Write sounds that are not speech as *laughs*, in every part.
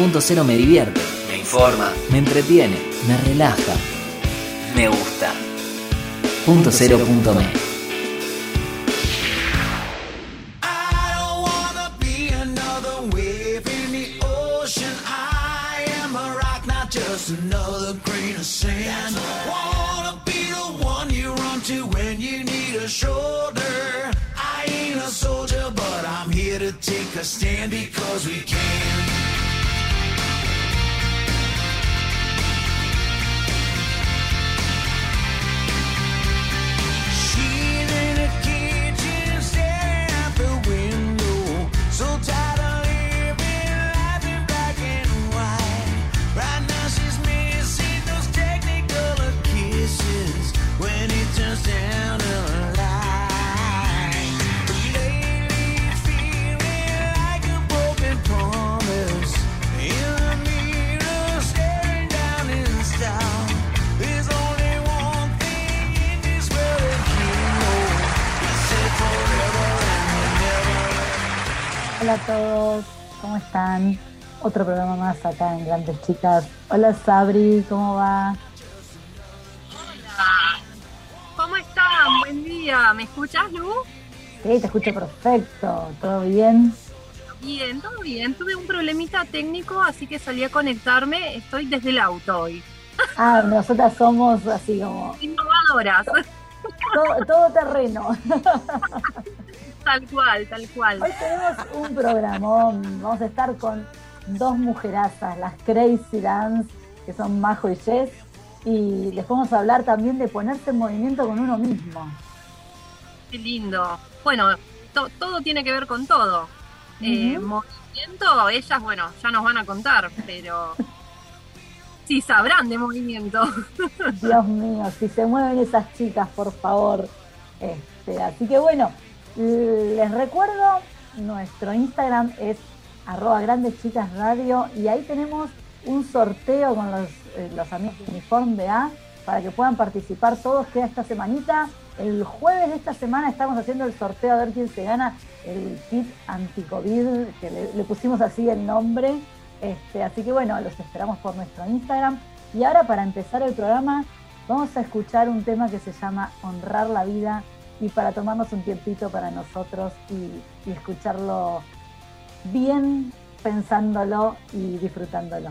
Punto cero me divierte, me informa, me entretiene, me relaja, me gusta. Punto cero punto me. I don't wanna be another wave in the ocean. I am a rock, not just another grain of sand. Wanna be the one you run to when you need a shoulder. I ain't a soldier, but I'm here to take a stand because we can. Hola a todos, ¿cómo están? Otro programa más acá en Grandes Chicas. Hola Sabri, ¿cómo va? ¿Cómo están? Buen día. ¿Me escuchas, Lu? Sí, te escucho perfecto, ¿todo bien? Bien, todo bien. Tuve un problemita técnico, así que salí a conectarme. Estoy desde el auto hoy. Ah, nosotras somos así como Innovadoras. todo, todo terreno. *laughs* Tal cual, tal cual. Hoy tenemos un programón, vamos a estar con dos mujerazas, las Crazy Dance, que son Majo y Jess, y les vamos a hablar también de ponerse en movimiento con uno mismo. Qué lindo. Bueno, to- todo tiene que ver con todo. Eh, movimiento, ellas, bueno, ya nos van a contar, pero *laughs* sí sabrán de movimiento. *laughs* Dios mío, si se mueven esas chicas, por favor. Este, así que bueno, les recuerdo, nuestro Instagram es arroba grandes chicas radio y ahí tenemos un sorteo con los, eh, amigos de Uniform BA para que puedan participar todos. Queda esta semanita. El jueves de esta semana estamos haciendo el sorteo a ver quién se gana el kit anti-COVID, que le, le pusimos así el nombre. Este, así que bueno, los esperamos por nuestro Instagram. Y ahora para empezar el programa vamos a escuchar un tema que se llama Honrar la vida y para tomarnos un tiempito para nosotros y, y escucharlo bien, pensándolo y disfrutándolo.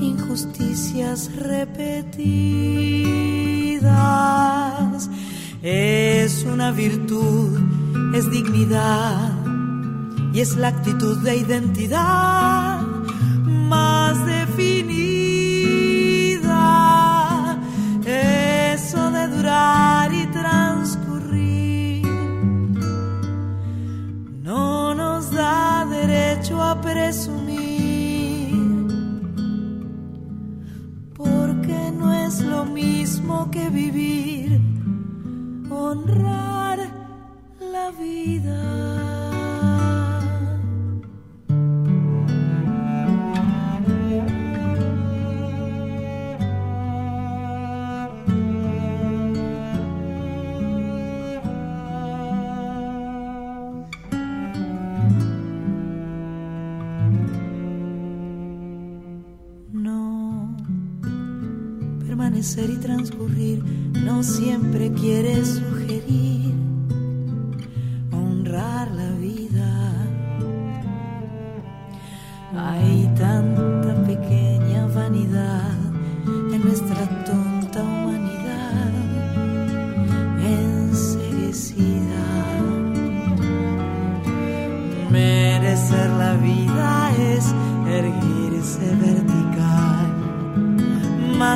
injusticias repetidas. Es una virtud, es dignidad y es la actitud de identidad mismo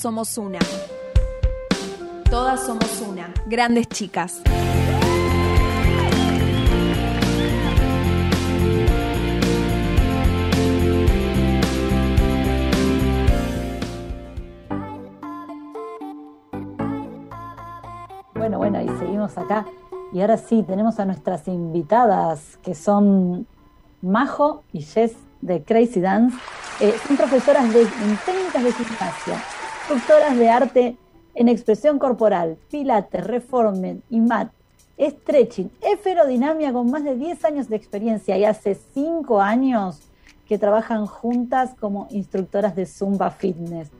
Somos una. Todas somos una. Grandes chicas. Bueno, bueno, y seguimos acá. Y ahora sí, tenemos a nuestras invitadas, que son Majo y Jess de Crazy Dance. Eh, son profesoras de, técnicas de gimnasia, instructoras de arte en expresión corporal, pilates, reformen y mat, stretching, esferodinamia con más de 10 años de experiencia y hace 5 años que trabajan juntas como instructoras de Zumba Fitness.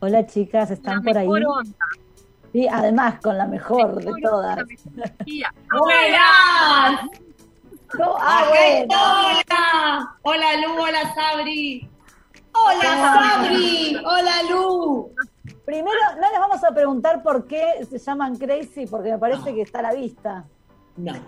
Hola chicas, ¿están La por ahí? onda. Sí, además con la mejor de mejor todas. No, *laughs* ah. Hola, hola Lu, hola Sabri. Hola Sabri, hola Lu. Primero, no les vamos a preguntar por qué se llaman Crazy, porque me parece que está a la vista. No, Somos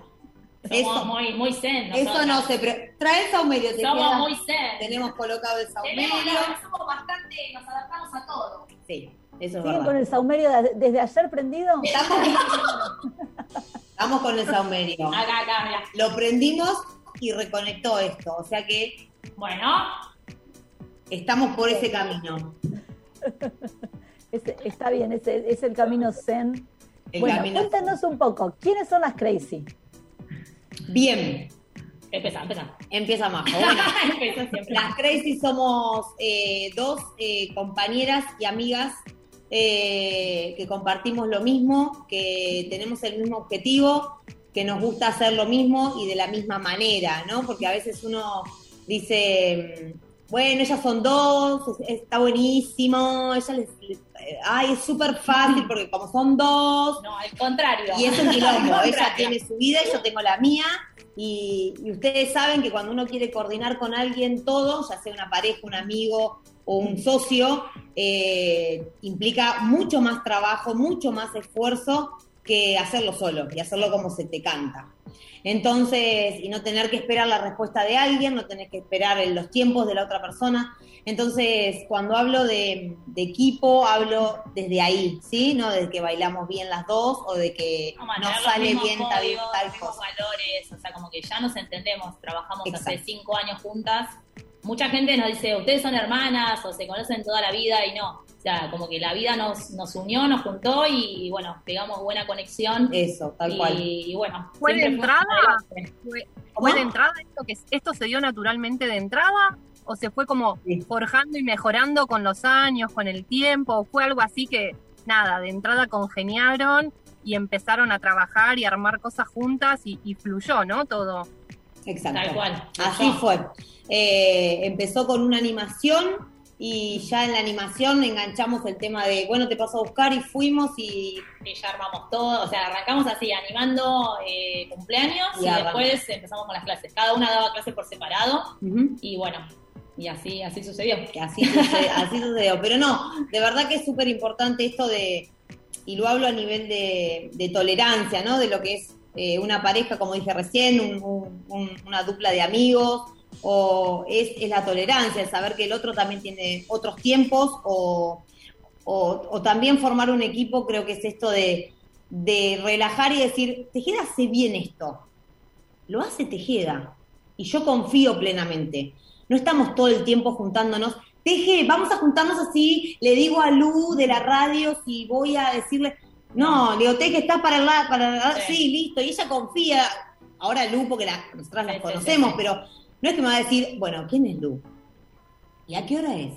eso, muy, muy zen. eso no se... Pre Trae el saumerio, te Somos queda. muy zen. Tenemos colocado el saumerio. Tenemos, somos bastante, nos adaptamos a todo. Sí, eso es ¿Siguen con el saumerio de- desde ayer prendido? Estamos, *laughs* estamos con el saumerio. Acá, acá, mira. Lo prendimos y reconectó esto, o sea que Bueno, estamos por ese camino. *laughs* Está bien, ese es el camino zen. El bueno, camino- cuéntanos un poco, ¿quiénes son las Crazy? Bien, empieza Majo. *laughs* Bueno, Empezá siempre. Las Crazy somos eh, dos eh, compañeras y amigas eh, que compartimos lo mismo, que tenemos el mismo objetivo, que nos gusta hacer lo mismo y de la misma manera, ¿no? Porque a veces uno dice, bueno, ellas son dos, es- está buenísimo, ella les, les- eh, ay, es súper fácil porque como son dos, No, al contrario. y es un quilombo. *laughs* Ella tiene su vida y yo tengo la mía. Y, y ustedes saben que cuando uno quiere coordinar con alguien todo, ya sea una pareja, un amigo o un socio, eh, implica mucho más trabajo, mucho más esfuerzo que hacerlo solo y hacerlo como se te canta. Entonces, y no tener que esperar la respuesta de alguien, no tener que esperar en los tiempos de la otra persona. Entonces, cuando hablo de, de equipo, hablo desde ahí, ¿sí? No de que bailamos bien las dos o de que No, nos sale bien tal, códigos, cosa. valores, o sea, como que ya nos entendemos, trabajamos hace cinco años juntas. Mucha gente nos dice, ustedes son hermanas o se conocen toda la vida y no. O sea, como que la vida nos, nos unió, nos juntó y, y, bueno, pegamos buena conexión. Eso, tal y, cual. y bueno, ¿Fue de entrada? ¿Fue, ¿Cómo? fue de entrada esto, que esto se dio naturalmente de entrada? ¿O se fue como Sí. forjando y mejorando con los años, con el tiempo? ¿O fue algo así que, nada, de entrada congeniaron y empezaron a trabajar y armar cosas juntas y, y fluyó, ¿no? Todo. Exacto. Tal cual. Así fue. Eh, empezó con una animación y ya en la animación enganchamos el tema de, bueno, te paso a buscar y fuimos y Y ya armamos todo, o sea, arrancamos así, animando eh, cumpleaños Y después empezamos con las clases. Cada una daba clase por separado y bueno, y así, así sucedió. así, sucede- así sucedió. Pero no, de verdad que es súper importante esto de, y lo hablo a nivel de, de tolerancia, ¿no? De lo que es eh, una pareja, como dije recién, un- un- un- una dupla de amigos, o es, la tolerancia, el saber que el otro también tiene otros tiempos, o, o- o también formar un equipo, creo que es esto de, de relajar y decir, Tejeda hace bien esto, lo hace Tejeda, y yo confío plenamente. No estamos todo el tiempo juntándonos. Teje, vamos a juntarnos así, le digo a Lu de la radio si voy a decirle, no, le digo, Teje, estás para el lado, para el lado, Sí. sí, listo, y ella confía, ahora Lu, porque la, nosotras las sí, conocemos, sí, sí. pero no es que me va a decir, bueno, ¿quién es Lu? ¿Y a qué hora es?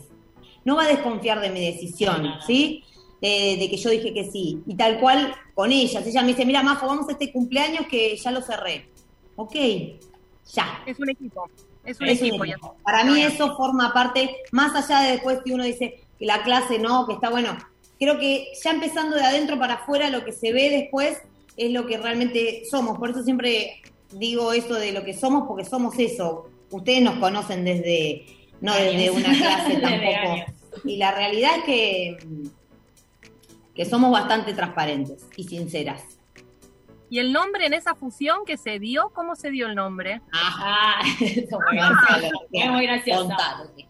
No va a desconfiar de mi decisión. ¿sí? Eh, de que yo dije que sí. Y tal cual con ellas. Ella me dice, mira, Majo, vamos a este cumpleaños que ya lo cerré. Ok, ya. Es un equipo. Es un Es un equipo. y equipo. Para mí eso forma parte, más allá de después que uno dice que la clase no, que está bueno. Creo que ya empezando de adentro para afuera, lo que se ve después es lo que realmente somos. Por eso siempre digo eso de lo que somos, porque somos eso. Ustedes nos conocen desde, no desde una clase *laughs* tampoco. Y la realidad es que, que somos bastante transparentes y sinceras. ¿Y el nombre en esa fusión que se dio? ¿Cómo se dio el nombre? Ah, *laughs* eso fue Contalo, Es muy gracioso.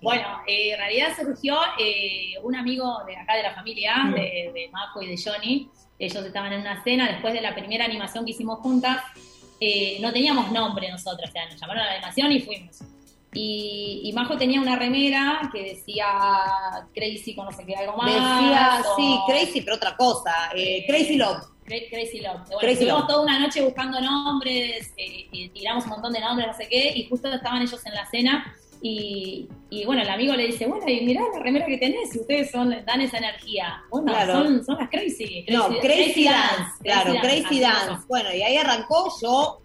Bueno, eh, en realidad surgió eh, un amigo de acá de la familia, de, de Majo y de Johnny. Ellos estaban en una cena después de la primera animación que hicimos juntas. eh, no teníamos nombre nosotros, o sea, nos llamaron a la animación y fuimos. Y, y Majo tenía una remera que decía Crazy con no sé qué, algo más. Decía, o- sí, crazy, pero otra cosa. eh, crazy Love. Cra- Crazy Love. Bueno, Crazy estuvimos Love. toda una noche buscando nombres, eh, y tiramos un montón de nombres, no sé qué, y justo estaban ellos en la cena. Y, y bueno, el amigo le dice, bueno, y mirá la remera que tenés, y ustedes son, dan esa energía. Bueno, Claro. son, son las Crazy. No, Crazy, Dance, claro, Crazy Dance. Bueno, y ahí arrancó, yo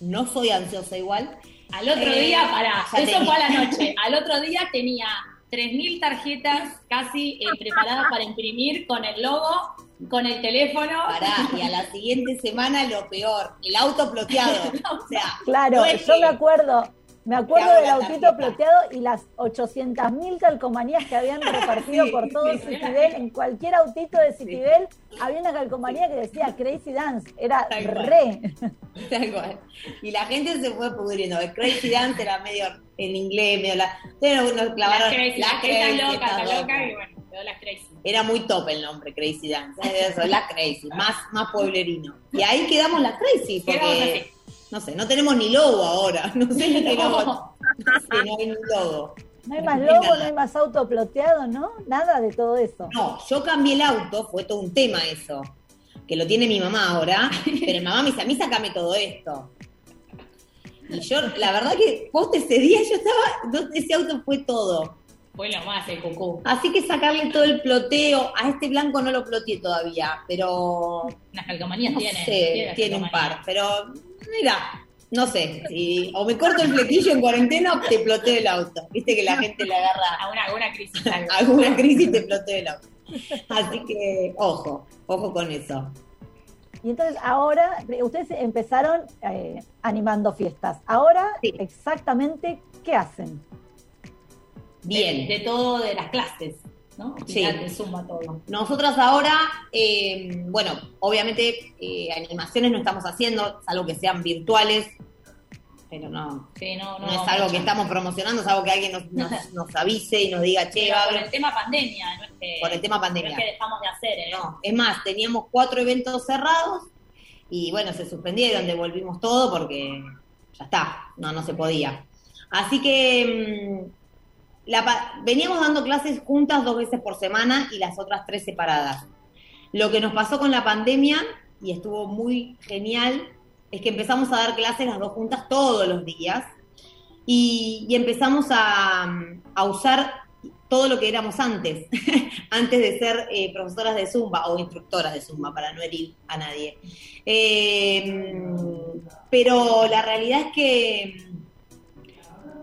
no soy ansiosa igual. Al otro Eh, día, pará, eso tenía. fue a la *laughs* noche. Al otro día tenía 3.000 tarjetas casi eh, preparadas para imprimir con el logo, con el teléfono. Pará, y a la siguiente semana lo peor, el auto ploteado. *laughs* O sea, Claro, no es yo que- me acuerdo, me acuerdo del la autito ploteado y las 800.000 calcomanías que habían repartido por todo Citibel. En cualquier autito de Citibel había una calcomanía que decía Crazy Dance. Era Tal cual. re. Tal cual. Y la gente se fue pudriendo. El Crazy Dance era medio en inglés, medio la. Ustedes nos clavaron las Crazy, estas están dos. locas, y bueno, quedó las Crazy. Era muy top el nombre, Crazy Dance. Eso, la Crazy, más, más pueblerino. Y ahí quedamos las Crazy, porque, no sé, no tenemos ni logo ahora. No sé qué No. No sé, no hay ni logo. No hay más logo, no hay más auto ploteado, ¿no? Nada de todo eso. No, yo cambié el auto, fue todo un tema eso. Que lo tiene mi mamá ahora, pero mi mamá me dice, a mí sacame todo esto. Y yo, la verdad que post ese día yo estaba, no, ese auto fue todo. Fue lo más el cucú. Así que sacarle todo el ploteo, a este blanco no lo ploteé todavía, pero *laughs* Unas calcomanías no tiene. sé, las tiene un par. Pero mira, no sé, si, o me corto el flequillo en cuarentena o te ploteo el auto. Viste que la gente le agarra *laughs* Alguna, alguna crisis. *laughs* algo. alguna crisis y te ploteo el auto. Así que, ojo, ojo con eso. Y entonces ahora, ustedes empezaron eh, animando fiestas. Ahora, Sí. exactamente, ¿qué hacen? Bien. De, de todo, de las clases, ¿no? Sí. Zumba, todo. Nosotras ahora, eh, bueno, obviamente eh, animaciones no estamos haciendo, salvo que sean virtuales, pero no, Sí, no, no, no, es algo que estamos promocionando, es algo que alguien nos, nos, *laughs* nos avise y nos diga, che, va por el tema pandemia, no es que, por el tema no pandemia. es que dejamos de hacer, ¿eh? No, es más, teníamos cuatro eventos cerrados y bueno, se suspendieron, devolvimos todo porque ya está, no, no se podía. Así que mm, la veníamos dando clases juntas dos veces por semana y las otras tres separadas. Lo que nos pasó con la pandemia, y estuvo muy genial, es que empezamos a dar clases las dos juntas todos los días y, empezamos a, a usar todo lo que éramos antes, *laughs* antes de ser eh, profesoras de Zumba o instructoras de Zumba, para no herir a nadie. Eh, pero la realidad es que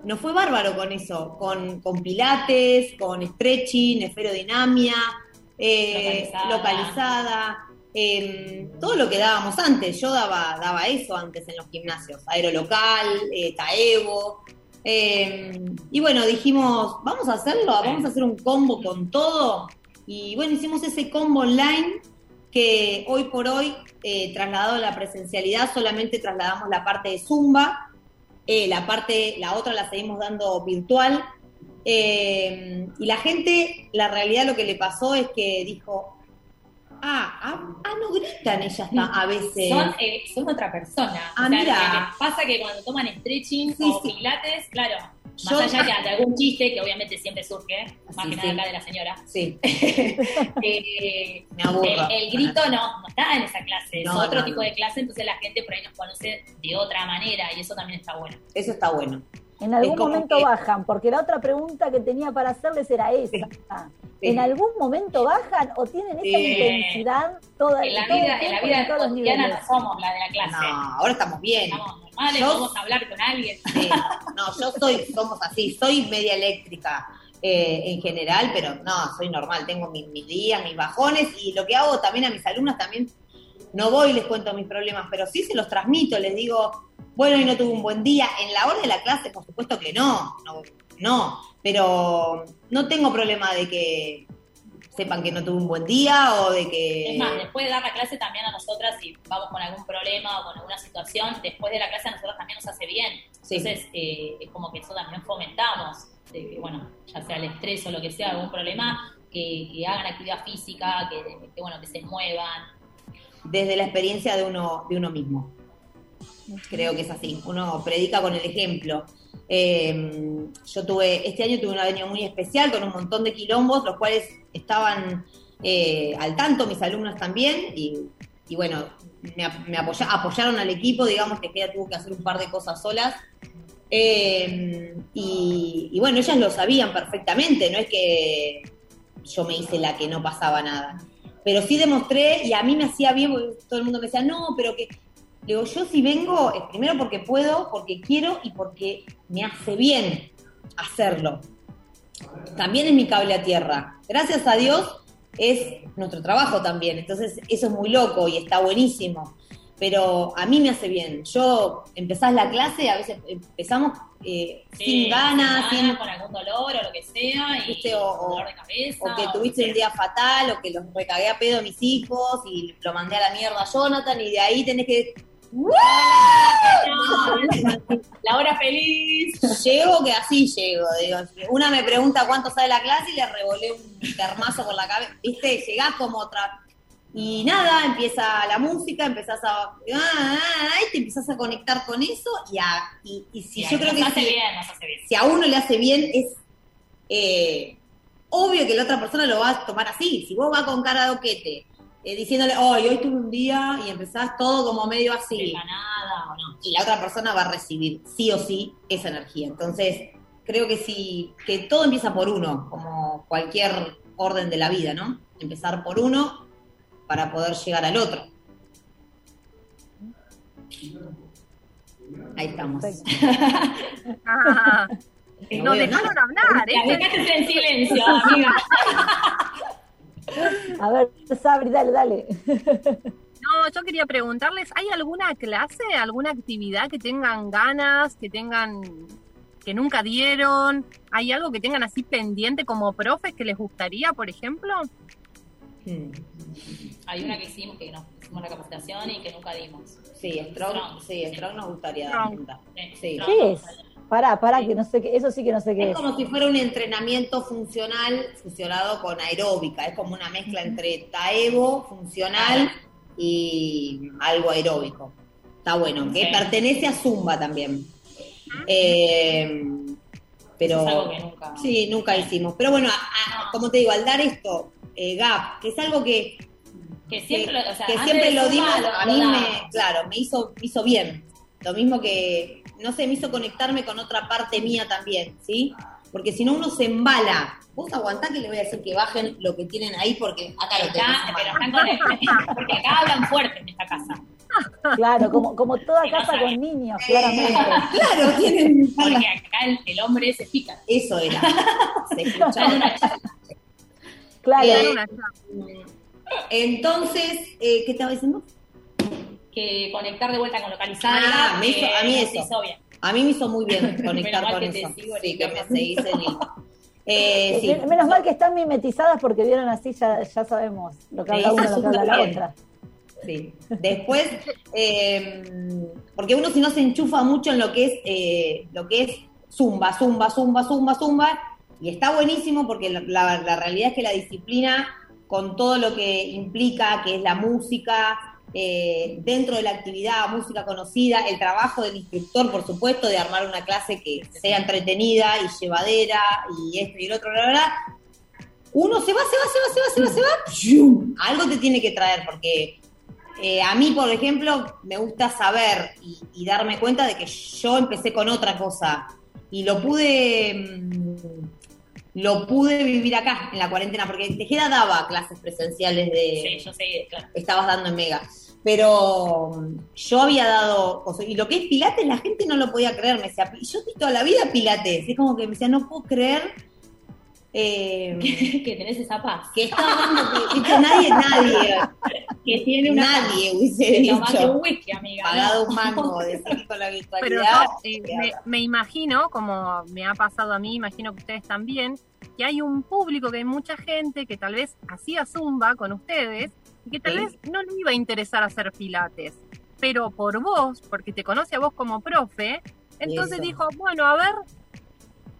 nos fue bárbaro con eso, con, con pilates, con stretching, esferodinamia, eh, Localizada. localizada, eh, todo lo que dábamos antes. Yo daba, daba eso antes en los gimnasios, aerolocal, eh, taevo. eh, y bueno, dijimos, vamos a hacerlo, vamos a hacer un combo con todo. Y bueno, hicimos ese combo online que hoy por hoy, eh, trasladado a la presencialidad, solamente trasladamos la parte de Zumba, eh, la parte, la otra la seguimos dando virtual. Eh, y la gente, la realidad lo que le pasó es que dijo, ah, ah, ah, no gritan ellas a veces. Son, eh, son otra persona. Ah, o sea, mira. pasa que cuando toman stretching Sí, o sí. pilates, claro, Yo- más allá de, de algún chiste, que obviamente siempre surge, más Sí, que nada sí. acá de la señora, Sí, *laughs* eh, me aburro. el, el grito no, no está en esa clase, No, es otro no, tipo no. de clase, entonces la gente por ahí nos conoce de otra manera y eso también está bueno. Eso está bueno. En algún momento que- bajan, porque la otra pregunta que tenía para hacerles era esa. Sí. ¿En algún momento bajan o tienen esa Sí. intensidad toda En la vida, en la vida en todos los cotidiana niveles? no somos la de la clase. No, ahora estamos bien. Estamos normales, Yo- vamos a hablar con alguien. *laughs* Sí. No, yo soy, somos así, soy media eléctrica eh, en general, pero no, soy normal, tengo mis, mis días, mis bajones y lo que hago también a mis alumnas también, no voy y les cuento mis problemas, pero sí se los transmito, les digo, bueno, y no tuve un buen día. En la hora de la clase, por supuesto que no, no, no, pero no tengo problema de que sepan que no tuve un buen día o de que... Es más, después de dar la clase también a nosotras, si vamos con algún problema o con alguna situación, después de la clase a nosotros también nos hace bien. Sí. Entonces, eh, es como que eso también fomentamos, de que, bueno, ya sea el estrés o lo que sea, algún problema, que, que hagan actividad física, que, que, bueno, que se muevan. desde la experiencia de uno, de uno mismo. Creo que es así. Uno predica con el ejemplo. Eh, yo tuve, este año tuve un año muy especial con un montón de quilombos, los cuales estaban eh, al tanto, mis alumnos también, y, bueno, me, me apoya- apoyaron al equipo, digamos que ella tuvo que hacer un par de cosas solas. Eh, y, bueno, ellas lo sabían perfectamente, no es que yo me hice la que no pasaba nada. Pero sí demostré y a mí me hacía bien, todo el mundo me decía, no, pero que... Le digo, yo si vengo, es primero porque puedo, porque quiero y porque me hace bien hacerlo. También es mi cable a tierra. Gracias a Dios es nuestro trabajo también. Entonces eso es muy loco y está buenísimo. Pero a mí me hace bien. Yo empezás la clase, a veces empezamos eh, Sí, sin ganas, sin sin, con algún dolor o lo que sea, y o- o- dolor de cabeza. o que tuviste un día fatal, o que los recagué a pedo a mis hijos y lo mandé a la mierda a Jonathan, y de ahí tenés que. No, la hora feliz. Llego que así llego. Digo. Una me pregunta cuánto sale la clase y le revolé un termazo por la cabeza. Viste, llegás como otra. Y nada, empieza la música, empezás a. y te empezás a conectar con eso. Y, a- y, y si yo creo que hace si- bien, hace bien. si a uno le hace bien, es eh, obvio que la otra persona lo va a tomar así. Si vos vas con cara de oquete, eh, diciéndole, hoy hoy tuve un día y empezás todo como medio De así, la nada o no. y la otra persona va a recibir sí o sí esa energía. Entonces, creo que sí, que todo empieza por uno, como cualquier orden de la vida, ¿no? Empezar por uno para poder llegar al otro. Ahí estamos. Ah, No no dejaron nada. hablar, La ¿eh? dejaste en silencio, amiga. *laughs* A ver, Sabri, dale, dale. *laughs* No, yo quería preguntarles, ¿hay alguna clase, alguna actividad que tengan ganas, que tengan, que nunca dieron? ¿Hay algo que tengan así pendiente como profes que les gustaría, por ejemplo? Hmm. Hay una que hicimos, que nos hicimos la capacitación y que nunca dimos. Sí, Strong, Strong. sí, Strong nos gustaría Strong. dar. Sí. ¿Qué es? Pará, pará, que no sé qué, eso sí que no sé qué Es es. como si fuera un entrenamiento funcional fusionado con aeróbica. Es como una mezcla entre taevo, funcional y algo aeróbico. Está bueno, que Sí. pertenece a Zumba también. Eh, pero Eso es algo que nunca. sí, nunca hicimos. Pero bueno, a- a- como te digo, al dar esto, eh, GAP, que es algo que, Que siempre, lo, o sea, que siempre lo dimos, a mí me, claro, me hizo, me hizo bien. Lo mismo que, no sé, me hizo conectarme con otra parte mía también, ¿sí? Porque si no uno se embala. Vos aguantá que le voy a decir que bajen lo que tienen ahí porque acá lo. Acá, pero están con el- porque acá hablan fuerte en esta casa. Claro, como, como toda casa con niños, claramente. *laughs* Claro, tienen Porque acá el, el hombre se pica. Eso era. Se escuchaba. una charla. Claro, Eh. Entonces, eh, ¿qué estaba diciendo? Que conectar de vuelta con localizada. Ah, me hizo- a mí eso. se hizo bien. A mí me hizo muy bien *laughs* conectar Menos mal con que eso. Sí, que me seguís en el... *laughs* Eh, sí. Menos mal que están mimetizadas porque vieron así, ya, ya sabemos lo que habla eso lo que habla la otra. Sí. Después, eh, porque uno si no se enchufa mucho en lo que es eh, lo que es zumba, zumba, zumba, zumba, zumba, y está buenísimo porque la, la- la realidad es que la disciplina, con todo lo que implica, que es la música, eh, dentro de la actividad, música conocida, el trabajo del instructor, por supuesto, de armar una clase que sea entretenida y llevadera, y esto y el otro, bla, bla, uno se va, se va, se va, se va, se va, se va, algo te tiene que traer, porque eh, a mí, por ejemplo, me gusta saber y, y darme cuenta de que yo empecé con otra cosa. Y lo pude mm, lo pude vivir acá en la cuarentena, porque Tejeda daba clases presenciales de Sí, yo claro. estabas dando en Mega. Pero yo había dado cosas. Y lo que es Pilates, la gente no lo podía creer. Me decía, yo estoy toda la vida Pilates. Es como que me decía, no puedo creer eh, *laughs* que tenés esa paz. que que- viste, nadie, nadie, Que tiene una nadie hubiese dicho. amiga. Pagado ¿no? un mango *laughs* de seguir con la Pero virtualidad. eh, me, me imagino, como me ha pasado a mí, imagino que ustedes también, que hay un público, que hay mucha gente que tal vez hacía zumba con ustedes y que tal Sí. vez no le iba a interesar hacer pilates, pero por vos, porque te conoce a vos como profe, entonces Eso. dijo, bueno, a ver,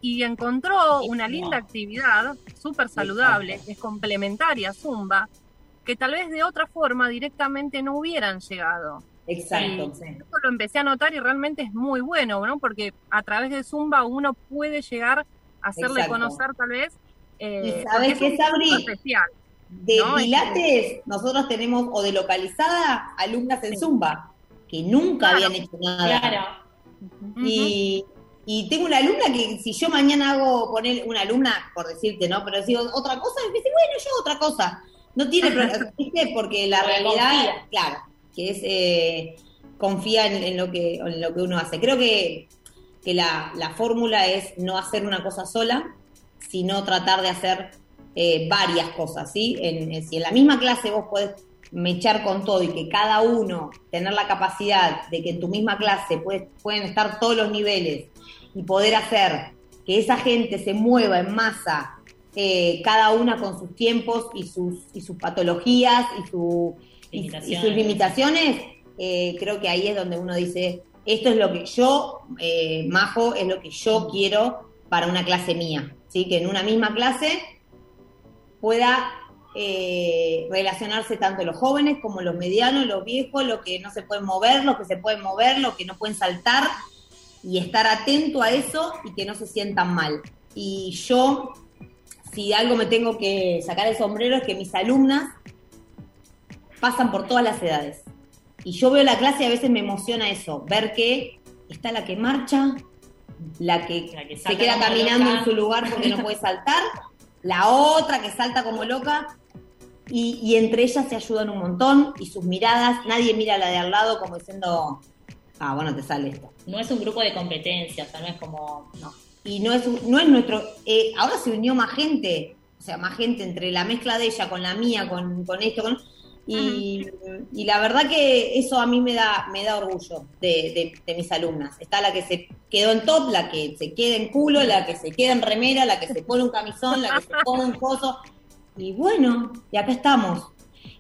y encontró una linda actividad, súper saludable, que es complementaria a zumba, que tal vez de otra forma directamente no hubieran llegado. Exacto. Sí, Eso lo empecé a notar y realmente es muy bueno, ¿no? Porque a través de Zumba uno puede llegar a hacerle Exacto. conocer tal vez. eh, ¿Y sabes es qué, Sabri? curso especial. De No, es Pilates, nosotros tenemos, o de localizada, alumnas en Zumba, que nunca Claro. habían hecho nada. Claro. Y, y tengo una alumna que si yo mañana hago poner una alumna, por decirte, ¿no? Pero digo otra cosa, me dice, bueno, yo otra cosa. No tiene problema. *laughs* Porque la realidad, confía. claro, que es eh, confía en, en lo que, en lo que uno hace. Creo que, que la, la fórmula es no hacer una cosa sola, sino tratar de hacer eh, varias cosas, ¿sí? En, en- si en la misma clase vos podés mechar con todo y que cada uno tener la capacidad de que en tu misma clase puedes- pueden estar todos los niveles y poder hacer que esa gente se mueva en masa, eh, cada una con sus tiempos y sus, y sus patologías y, su, y- sus limitaciones, eh, creo que ahí es donde uno dice, esto es lo que yo, eh, Majo, es lo que yo quiero para una clase mía, ¿sí? que en una misma clase pueda eh, relacionarse tanto los jóvenes como los medianos, los viejos, los que no se pueden mover, los que se pueden mover, los que no pueden saltar, y estar atento a eso y que no se sientan mal. Y yo, si algo me tengo que sacar el sombrero, es que mis alumnas pasan por todas las edades. Y yo veo la clase y a veces me emociona eso, ver que está la que marcha, la que, La que se queda caminando loca. en su lugar porque no puede saltar, la otra que salta como loca, y, y entre ellas se ayudan un montón, y sus miradas, nadie mira a la de al lado como diciendo, ah, bueno, te sale esto. No es un grupo de competencia, o sea, no es como. No. Y no es, un- no es nuestro, eh, ahora se unió más gente, o sea, más gente entre la mezcla de ella con la mía, con, con esto, con... Y, y la verdad que eso a mí me da, me da orgullo de, de- de mis alumnas. Está la que se quedó en top, la que se queda en culo, la que se queda en remera, la que se pone un camisón, la que se pone un coso. Y bueno, y acá estamos.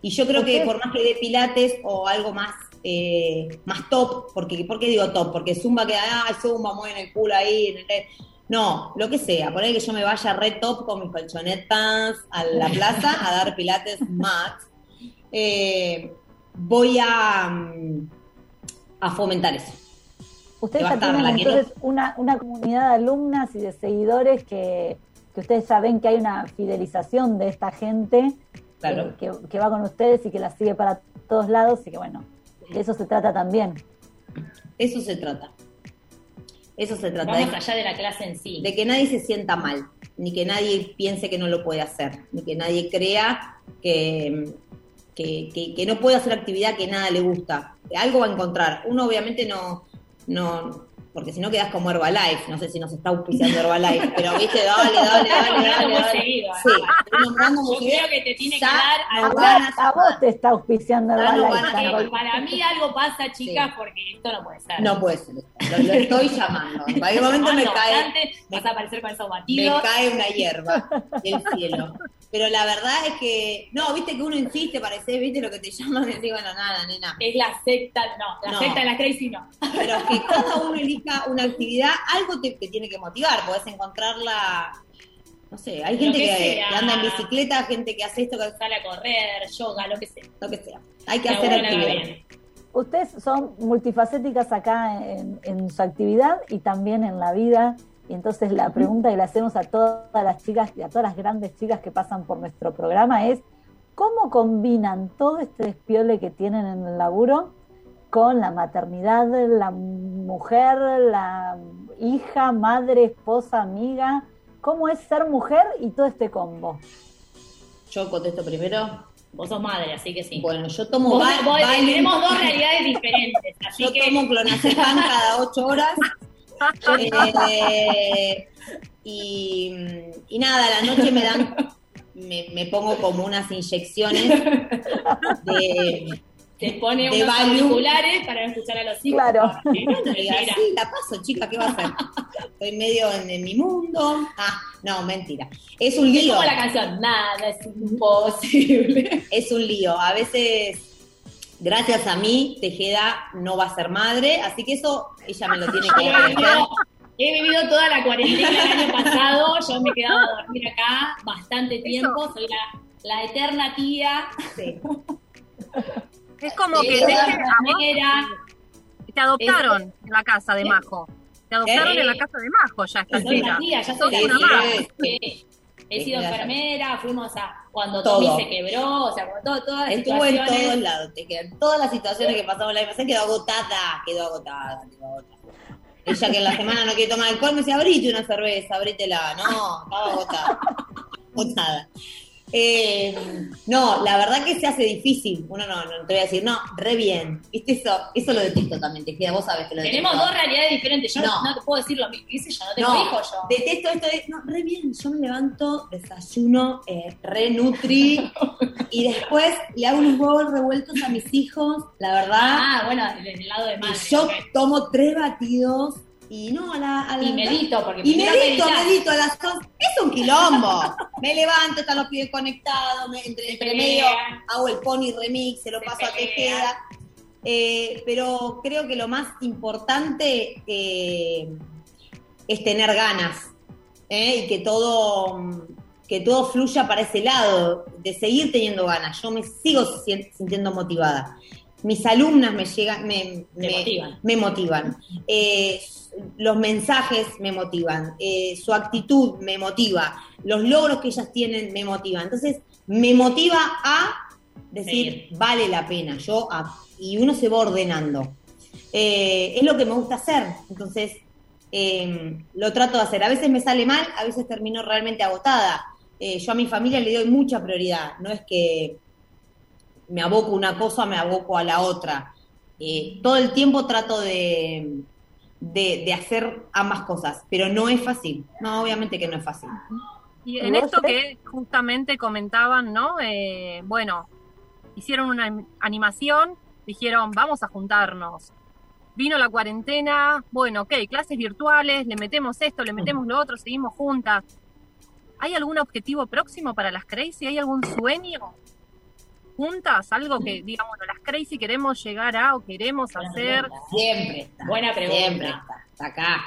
Y yo creo que por más que de pilates o algo más eh, más top, porque ¿por qué digo top? Porque Zumba queda, ah, Zumba, mueven el culo ahí. No, lo que sea, poner que yo me vaya re top con mis colchonetas a la *laughs* plaza a dar pilates mat. Eh, voy a, mm, a fomentar eso. Ustedes ya tienen no- entonces una, una comunidad de alumnas y de seguidores que, que ustedes ya ven que hay una fidelización de esta gente Claro. eh, que, que va con ustedes y que la sigue para todos lados y que bueno, de eso se trata también. Eso se trata. Eso se trata. Vamos de- allá de la clase en sí. de que nadie se sienta mal, ni que nadie piense que no lo puede hacer, ni que nadie crea que, que, que- que no puede hacer actividad que nada le gusta. Algo va a encontrar. Uno obviamente no, no, porque si no quedas como Herbalife, no sé si nos está auspiciando Herbalife, pero viste, dale, dale, dale, dale, muy dale. seguido, Sí, estoy nombrando muy Yo creo que te tiene que dar A vos te está auspiciando. Porque para mí algo pasa, chicas, Sí. porque esto no puede ser. No puede ser. Lo, lo estoy llamando. En cualquier momento me cae, vas a aparecer con esos me batidos. cae una hierba del cielo. Pero la verdad es que, no, viste que uno insiste, parece, viste lo que te llaman y decís, bueno, nada, nena. Es la secta, no, la No. secta de la crazy no. Pero que cada uno una actividad, algo te, te tiene que motivar. Podés encontrarla, no sé, hay gente que que, sea. que anda en bicicleta, gente que hace esto, que Sale a correr, yoga, lo que sea. lo que sea. Hay que hacer actividad. Ustedes son multifacéticas acá en, en su actividad y también en la vida. Y entonces la pregunta que le hacemos a todas las chicas y a todas las grandes chicas que pasan por nuestro programa es, ¿cómo combinan todo este despiole que tienen en el laburo con la maternidad, la mujer, la hija, madre, esposa, amiga? ¿Cómo es ser mujer y todo este combo? Yo contesto primero. Vos sos madre, así que sí. Bueno, yo tomo Vos- tenemos dos realidades diferentes, *laughs* así Yo que tomo clonazepam cada ocho horas. Eh, y, y nada, a la noche me dan, me, me pongo como unas inyecciones de, te pone unos auriculares para escuchar a los hijos. Claro. *laughs* Sí, la paso, chica, ¿qué va a hacer? Estoy medio en, en mi mundo. Ah, no, mentira. Es un Es lío. como la canción, nada es imposible. *laughs* Es un lío. A veces, gracias a mí, Tejeda no va a ser madre, así que eso ella me lo *laughs* tiene que agradecer. vivido, he vivido toda la cuarentena el año pasado, yo me he quedado a dormir acá bastante tiempo, soy la, la eterna tía, Sí. Es como Sí, que te, te adoptaron en la casa de Majo. Te adoptaron ¿Eh? en la casa de Majo ya esta soy una tía, ya soy una más. que He sido enfermera, fuimos a cuando Todo. Tommy se quebró, o sea, como todo, todas las Estuvo en situaciones. todos lados, te quedan todas las situaciones que pasamos la pasada quedó agotada, quedó agotada, quedó agotada. Ella que en la semana no quiere tomar alcohol me dice, abrite una cerveza, abrítela. No, estaba agotada. *laughs* Agotada. Eh, no, la verdad que se hace difícil. Uno no, no te voy a decir, no, re bien. ¿Viste eso? Eso lo detesto también, Tejeda, vos sabés que lo detesto. Tenemos dos realidades diferentes, yo no, No. te puedo decir lo mismo, qué sé yo, no tengo No, yo. detesto esto de, no, re bien, yo me levanto, desayuno, eh, re nutri, y después le hago unos huevos revueltos a mis hijos, la verdad, Ah, bueno, desde el lado de madre. yo tomo tres batidos, y no, a la... A la Y medito, porque y medito, meditar. medito a las dos. Es un quilombo. Me levanto, están los pies conectados, me, entre, entre medio hago el pony remix, se lo Se paso a. Tejeda. Eh, pero creo que lo más importante eh, es tener ganas ¿eh? y que todo, que todo fluya para ese lado, de seguir teniendo ganas. Yo me sigo si- sintiendo motivada. Mis alumnas me llegan, me, motivan. me motivan. Eh, los mensajes me motivan, eh, su actitud me motiva, los logros que ellas tienen me motivan. Entonces, me motiva a decir, vale la pena, yo a- y uno se va ordenando. Eh, es lo que me gusta hacer, entonces eh, lo trato de hacer. A veces me sale mal, a veces termino realmente agotada. Yo a mi familia le doy mucha prioridad, no es que me aboco a una cosa, me aboco a la otra. Eh, todo el tiempo trato de, de, de hacer ambas cosas, pero no es fácil. No, obviamente que no es fácil. Y ¿Y en esto que justamente comentaban, ¿no? Eh, bueno, hicieron una anim- animación, dijeron, vamos a juntarnos. Vino la cuarentena, bueno, ok, clases virtuales, le metemos esto, le metemos lo otro, seguimos juntas. ¿Hay algún objetivo próximo para las Crazy? ¿Hay algún sueño? ¿Juntas? Algo que, digamos, bueno, las Crazy queremos llegar a o queremos Buena hacer. pregunta. Siempre está. Buena pregunta. Siempre está. Está acá.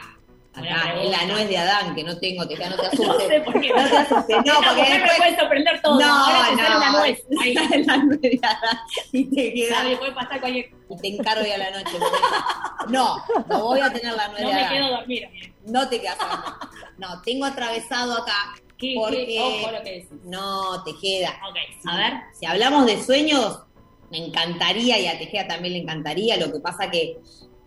Acá, en la nuez de Adán, que no tengo, te, no te No asustes. sé por qué. No te asustes. No, porque mujer me después puede sorprender todo. No, Ahora te sale no. una nuez. Ahí, está en la nuez de Adán y te queda sabe, puede pasar cualquier y te encargo hoy a la noche. porque- No, no voy a tener la nuez No de me Adán. quedo dormida. No te quedas dormido. No, tengo atravesado acá. ¿Qué, Porque- qué? Ojo lo que decís. No, Tejeda. Ok, a ver. Si hablamos de sueños, me encantaría y a Tejeda también le encantaría. Lo que pasa que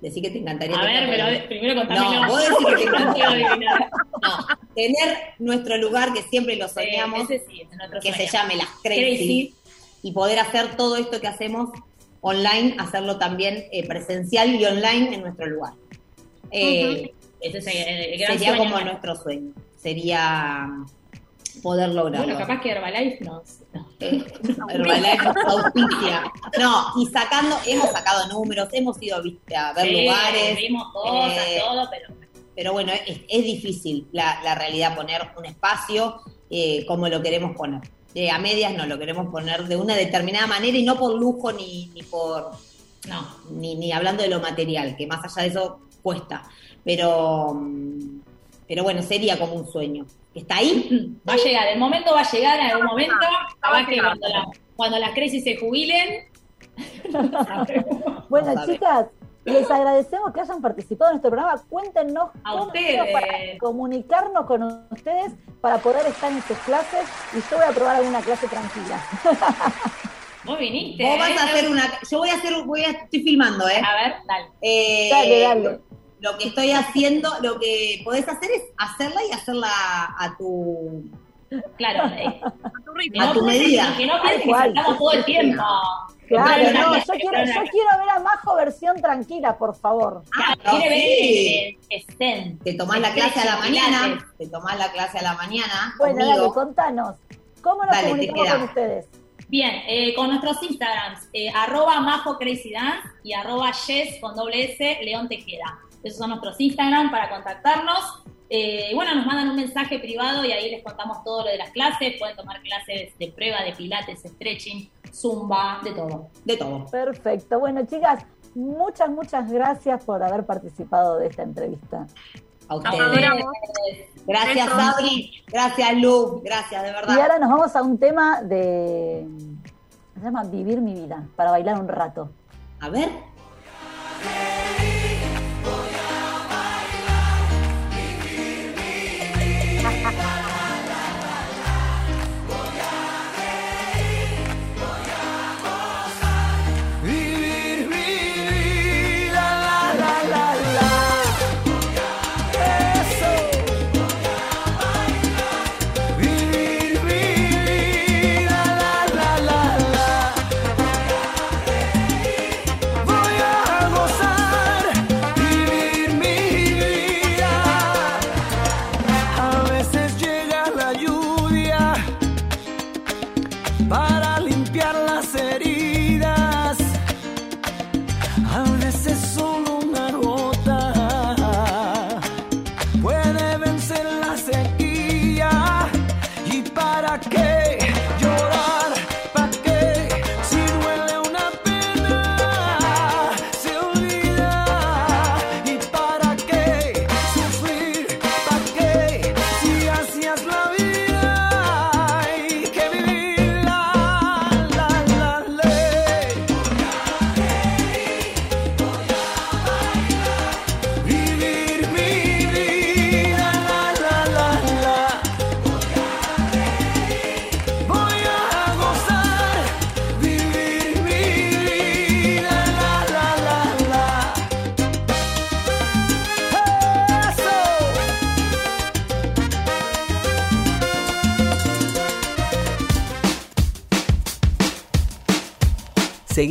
Decir que te encantaría A ver, pero primero contame. No, vos decís que te *laughs* encantaría. No, tener nuestro lugar que siempre lo soñamos, Ese sí, es nuestro que sueño. se llame las Crazy, Crazy. y poder hacer todo esto que hacemos online, hacerlo también eh, presencial y online en nuestro lugar. Eh, Ese es el, el gran sería sueño. como nuestro sueño, sería poder lograrlo. Bueno, capaz que Herbalife nos... no. Eh, Herbalife nos auspicia. No, y sacando, hemos sacado números, hemos ido viste, a ver Sí, lugares, Vimos cosas, eh, todo, pero... pero bueno, es, es difícil la, la realidad poner un espacio eh, como lo queremos poner. Eh, a medias no, lo queremos poner de una determinada manera y no por lujo ni, ni por No. ni, ni hablando de lo material, que más allá de eso cuesta. Pero, mm, pero bueno, sería como un sueño. ¿Está ahí? *laughs* Va a llegar, el momento va a llegar en algún momento. Ah, que ah, cuando, la- cuando las Crazy se jubilen. *laughs* Bueno, chicas, les agradecemos que hayan participado en nuestro programa. Cuéntenos A cómo para comunicarnos con ustedes para poder estar en sus clases y yo voy a probar alguna clase tranquila. *laughs* Vos viniste. Vos vas ¿eh? a hacer una. Yo voy a hacer. Voy a, estoy filmando, ¿eh? A ver, dale. Eh, Dale, dale. Lo que estoy haciendo, lo que podés hacer es hacerla y hacerla a tu. Claro. eh, A tu que ritmo. A no tu medida. Que no piensen que saltamos todo el tiempo. Claro, no, yo quiero, yo quiero ver a Majo versión tranquila, por favor. Ah, clase. Quiere ver sí. el zen. Te tomás la clase a la mañana. Te tomás la clase a la mañana. Bueno, conmigo. dale, contanos. ¿Cómo nos Dale, te comunicamos queda. con ustedes? Bien, eh, con nuestros Instagrams, eh, arroba majo crazy dance y arroba yes con doble S león tejeda. Esos son nuestros Instagram para contactarnos. Eh, y bueno, nos mandan un mensaje privado y ahí les contamos todo lo de las clases. Pueden tomar clases de prueba, de pilates, stretching, zumba, de todo. De todo. Perfecto. Bueno, chicas, muchas, muchas gracias por haber participado de esta entrevista. A ustedes. Gracias. Sabri. Gracias, Lu. Gracias, de Y verdad. ahora nos vamos a un tema de. Se llama Vivir mi vida, para bailar un rato. A ver.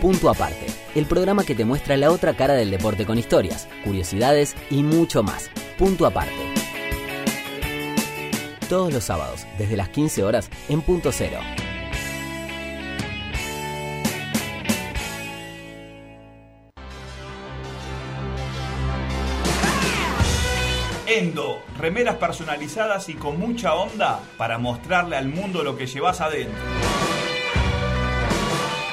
Punto aparte, el programa que te muestra la otra cara del deporte con historias, curiosidades y mucho más. Punto aparte. Todos los sábados, desde las 15 horas, en punto cero. Endo, remeras personalizadas y con mucha onda para mostrarle al mundo lo que llevas adentro.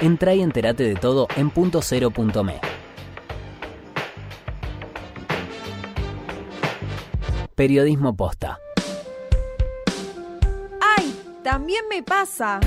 Entra y entérate de todo en punto. Periodismo posta. ¡Ay! También me pasa.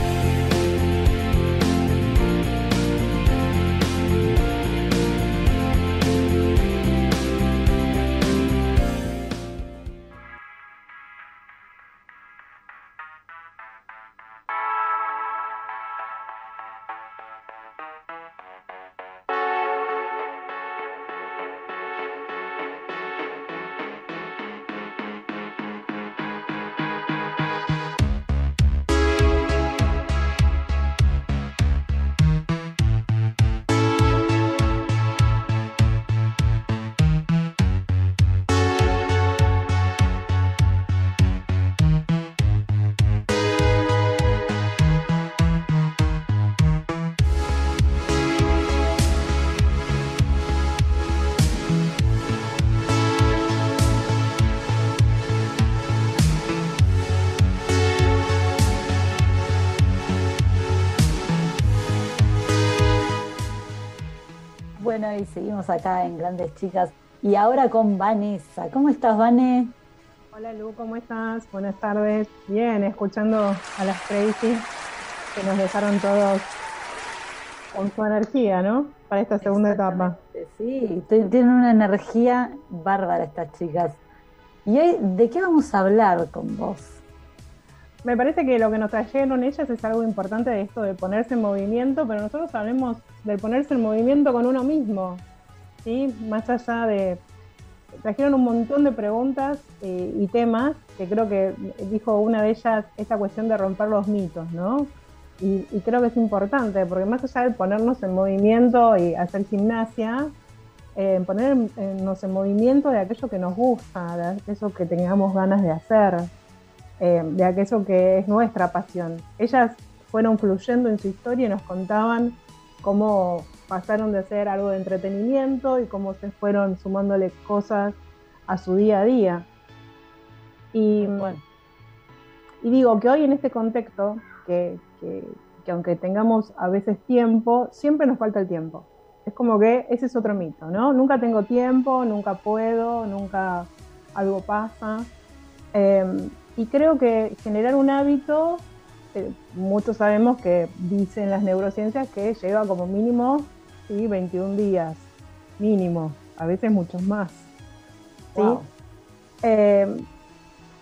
Bueno, y seguimos acá en Grandes Chicas. Y ahora con Vanessa. ¿Cómo estás, Vane? Hola Lu, ¿cómo estás? Buenas tardes. Bien, escuchando a las Crazy que nos dejaron todos con su energía, ¿no? Para esta segunda etapa. Sí, tienen una energía bárbara estas chicas. ¿Y hoy de qué vamos a hablar con vos? Me parece que lo que nos trajeron ellas es algo importante de esto de ponerse en movimiento, pero nosotros hablemos del ponerse en movimiento con uno mismo, ¿sí? Más allá de... Trajeron un montón de preguntas eh, y temas, que creo que dijo una de ellas esta cuestión de romper los mitos, ¿no? Y, creo que es importante, porque más allá de ponernos en movimiento y hacer gimnasia, eh, ponernos en movimiento de aquello que nos gusta, de aquello que tengamos ganas de hacer, eh, de aquello que es nuestra pasión. Ellas fueron fluyendo en su historia y nos contaban cómo pasaron de ser algo de entretenimiento y cómo se fueron sumándole cosas a su día a día. Y, y digo que hoy en este contexto, que, que- que aunque tengamos a veces tiempo, siempre nos falta el tiempo. Es como que ese es otro mito, ¿no? Nunca tengo tiempo, nunca puedo, nunca algo pasa. Eh, y creo que generar un hábito, eh, muchos sabemos que dicen las neurociencias que lleva como mínimo ¿sí? 21 días, mínimo, a veces muchos más. ¿sí? Wow. Eh,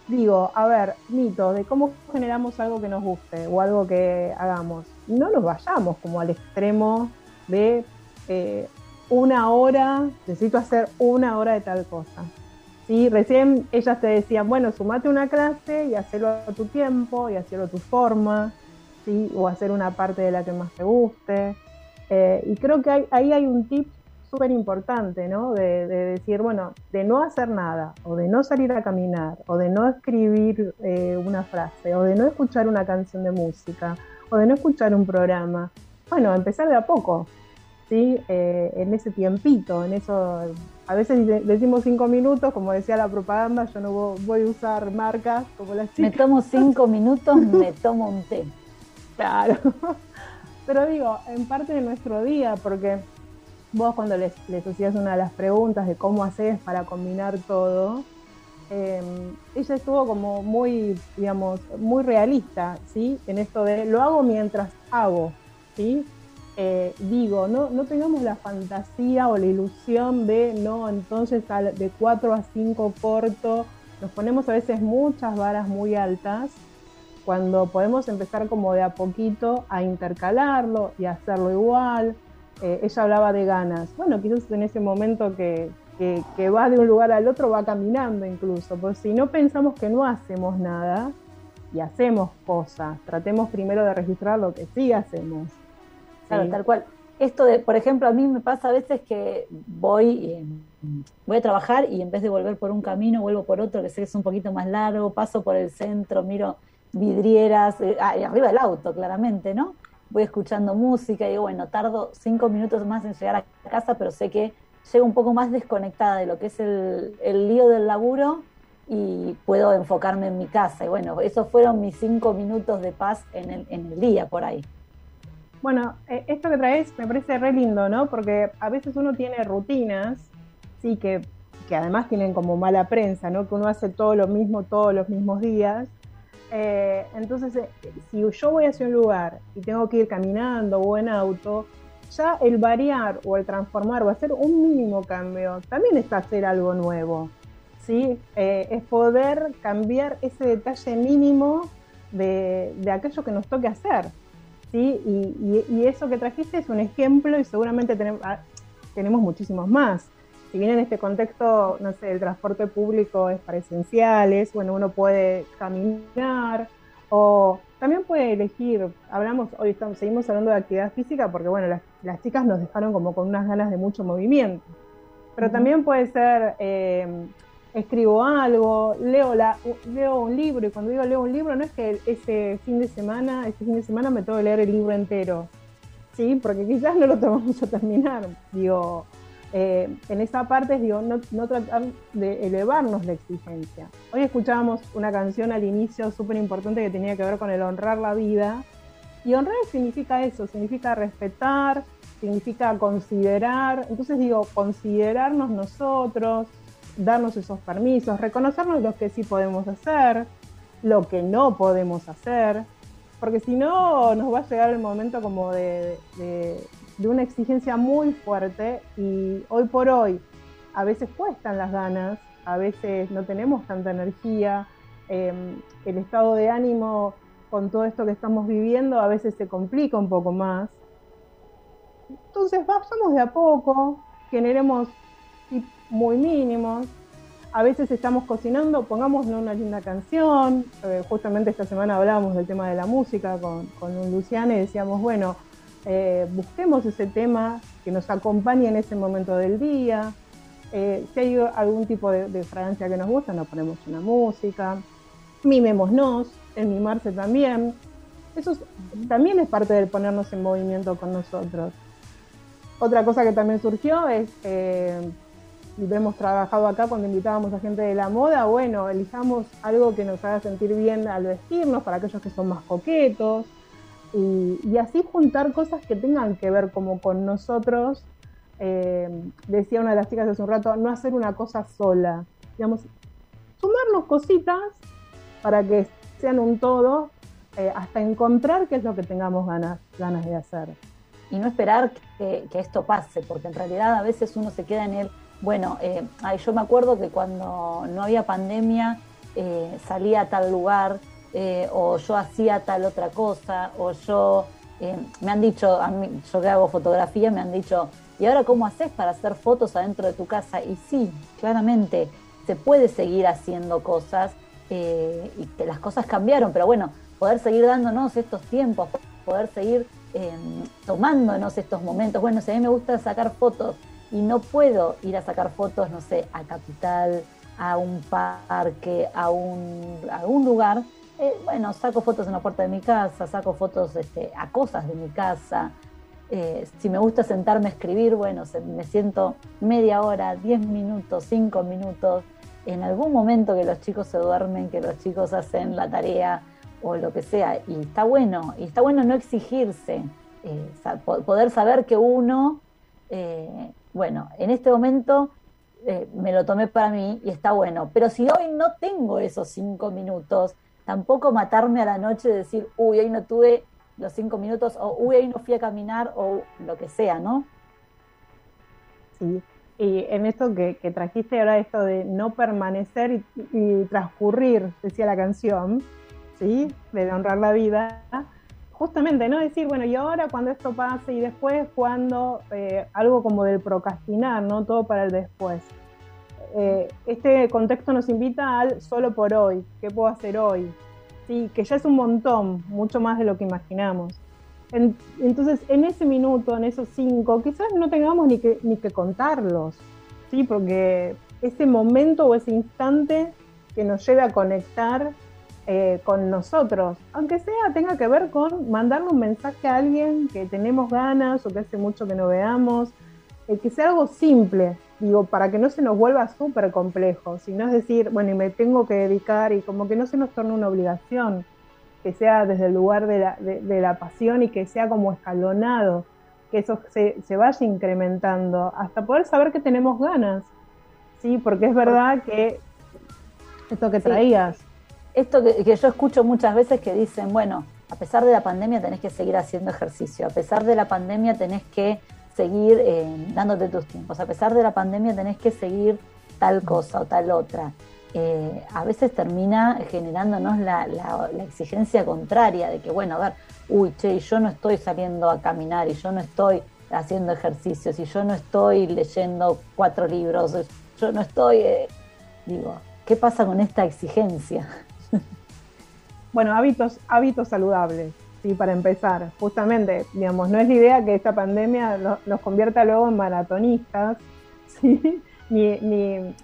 digo, a ver, mitos de cómo generamos algo que nos guste o algo que hagamos. No nos vayamos como al extremo de eh, una hora, necesito hacer una hora de tal cosa. ¿Sí? Recién ellas te decían, bueno, sumate una clase y hacerlo a tu tiempo y hacerlo a tu forma, ¿sí? o hacer una parte de la que más te guste. Eh, y creo que ahí hay un tip súper importante, ¿no? De, de decir, bueno, de no hacer nada, o de no salir a caminar, o de no escribir eh, una frase, o de no escuchar una canción de música, o de no escuchar un programa. Bueno, empezar de a poco, ¿sí? Eh, en ese tiempito, en eso. A veces de- decimos cinco minutos, como decía la propaganda, yo no vo- voy a usar marcas como las Me chicas. tomo cinco *laughs* minutos, me tomo un té. Claro. *laughs* Pero digo, en parte de nuestro día, porque vos cuando les, les hacías una de las preguntas de cómo haces para combinar todo, eh, ella estuvo como muy, digamos, muy realista, ¿sí? En esto de lo hago mientras hago, ¿sí? Eh, digo, no, no tengamos la fantasía o la ilusión de, no, entonces de 4 a 5 corto, nos ponemos a veces muchas varas muy altas cuando podemos empezar como de a poquito a intercalarlo y hacerlo igual. Eh, ella hablaba de ganas. Bueno, quizás en ese momento que, que, que va de un lugar al otro, va caminando incluso, porque si no pensamos que no hacemos nada y hacemos cosas, tratemos primero de registrar lo que sí hacemos. Claro, tal cual. Esto de, por ejemplo, a mí me pasa a veces que voy, eh, voy a trabajar y en vez de volver por un camino, vuelvo por otro que sé que es un poquito más largo, paso por el centro, miro vidrieras, eh, ah, y arriba del auto, claramente, ¿no? Voy escuchando música y digo, bueno, tardo cinco minutos más en llegar a casa, pero sé que llego un poco más desconectada de lo que es el, el lío del laburo y puedo enfocarme en mi casa. Y bueno, esos fueron mis cinco minutos de paz en el, en el día por ahí. Bueno, eh, esto que traes me parece re lindo, ¿no? Porque a veces uno tiene rutinas, sí, que, que además tienen como mala prensa, ¿no? Que uno hace todo lo mismo todos los mismos días. Eh, entonces, eh, si yo voy hacia un lugar y tengo que ir caminando o en auto, ya el variar o el transformar o hacer un mínimo cambio también es hacer algo nuevo, ¿sí? Eh, es poder cambiar ese detalle mínimo de, de aquello que nos toque hacer. ¿Sí? Y, y- y eso que trajiste es un ejemplo y seguramente tenemos, ah, tenemos muchísimos más. Si bien en este contexto, no sé, el transporte público es para esenciales, bueno, uno puede caminar o también puede elegir, hablamos, hoy estamos, seguimos hablando de actividad física porque, bueno, las, las chicas nos dejaron como con unas ganas de mucho movimiento, pero también puede ser... eh, escribo algo, leo, la, leo un libro, y cuando digo leo un libro no es que ese fin de semana, ese fin de semana me tengo que leer el libro entero, ¿sí? Porque quizás no lo vamos *laughs* a terminar. Digo, eh, en esa parte, digo, no, no tratar de elevarnos la exigencia. Hoy escuchábamos una canción al inicio súper importante que tenía que ver con el honrar la vida, y honrar significa eso, significa respetar, significa considerar, entonces digo, considerarnos nosotros, darnos esos permisos, reconocernos lo que sí podemos hacer, lo que no podemos hacer, porque si no nos va a llegar el momento como de, de- una exigencia muy fuerte y hoy por hoy a veces cuestan las ganas, a veces no tenemos tanta energía, eh, el estado de ánimo con todo esto que estamos viviendo a veces se complica un poco más. Entonces vamos de a poco, generemos muy mínimos. A veces estamos cocinando, pongámosle una linda canción. Eh, justamente esta semana hablábamos del tema de la música con, con un Luciano y decíamos, bueno, eh, busquemos ese tema que nos acompañe en ese momento del día. Eh, si hay algún tipo de, fragancia que nos gusta, nos ponemos una música. Mimémonos, el mimarse también. Eso es- también es parte del ponernos en movimiento con nosotros. Otra cosa que también surgió es, lo hemos trabajado acá cuando invitábamos a gente de la moda, bueno, elijamos algo que nos haga sentir bien al vestirnos, para aquellos que son más coquetos, y, y así juntar cosas que tengan que ver como con nosotros. Eh, decía una de las chicas hace un rato, no hacer una cosa sola, digamos, sumarnos cositas para que sean un todo, eh, hasta encontrar qué es lo que tengamos ganas, ganas de hacer. y no esperar que, que esto pase, porque en realidad a veces uno se queda en el, bueno, eh, ay, yo me acuerdo que cuando no había pandemia eh, salía a tal lugar, eh, o yo hacía tal otra cosa, o yo, me han dicho, a mí, yo que hago fotografía, me han dicho, ¿y ahora cómo haces para hacer fotos adentro de tu casa? Y sí, claramente, se puede seguir haciendo cosas y que las cosas cambiaron, pero bueno, poder seguir dándonos estos tiempos, poder seguir tomándonos estos momentos. Bueno, si a mí me gusta sacar fotos y no puedo ir a sacar fotos, no sé, a Capital, a un parque, a un, a un lugar, eh, bueno, saco fotos en la puerta de mi casa, saco fotos este, a cosas de mi casa. Eh, si me gusta sentarme a escribir, bueno, me siento media hora, diez minutos, cinco minutos. En algún momento que los chicos se duermen, que los chicos hacen la tarea o lo que sea, y está bueno, y está bueno no exigirse, eh, poder saber que uno, bueno, en este momento eh, me lo tomé para mí y está bueno, pero si hoy no tengo esos cinco minutos, tampoco matarme a la noche y decir, uy, hoy no tuve los cinco minutos, o uy, hoy no fui a caminar, o lo que sea, ¿no? Sí. Y en esto que, trajiste ahora, esto de no permanecer y transcurrir, decía la canción, ¿sí? De honrar la vida. Justamente, ¿no? Decir, bueno, y ahora cuando esto pase y después cuando eh, algo como del procrastinar, ¿no? Todo para el después. eh, este contexto nos invita al solo por hoy, ¿qué puedo hacer hoy? Sí, que ya es un montón, mucho más de lo que imaginamos. En- entonces, en ese minuto, en esos cinco, quizás no tengamos ni que, ni que contarlos, ¿sí? Porque ese momento o ese instante que nos lleve a conectar eh, con nosotros, aunque sea tenga que ver con mandarle un mensaje a alguien que tenemos ganas o que hace mucho que no veamos, eh, que sea algo simple, digo, para que no se nos vuelva súper complejo, sino es decir, bueno, y me tengo que dedicar y como que no se nos torne una obligación, que sea desde el lugar de la, de- de la pasión y que sea como escalonado, que eso se, se vaya incrementando, hasta poder saber que tenemos ganas, ¿sí? Porque es verdad que esto que traías, Esto que, yo escucho muchas veces que dicen, bueno, a pesar de la pandemia tenés que seguir haciendo ejercicio, a pesar de la pandemia tenés que seguir eh, dándote tus tiempos, a pesar de la pandemia tenés que seguir tal cosa o tal otra. Eh, a veces termina generándonos la, exigencia contraria de que, bueno, a ver, uy, che, yo no estoy saliendo a caminar y yo no estoy haciendo ejercicios y yo no estoy leyendo cuatro libros, yo no estoy, eh, digo, ¿qué pasa con esta exigencia? Bueno, hábitos, hábitos saludables, sí, para empezar. Justamente, digamos, no es la idea que esta pandemia lo- nos convierta luego en maratonistas, *laughs* ¿sí? Ni, ni-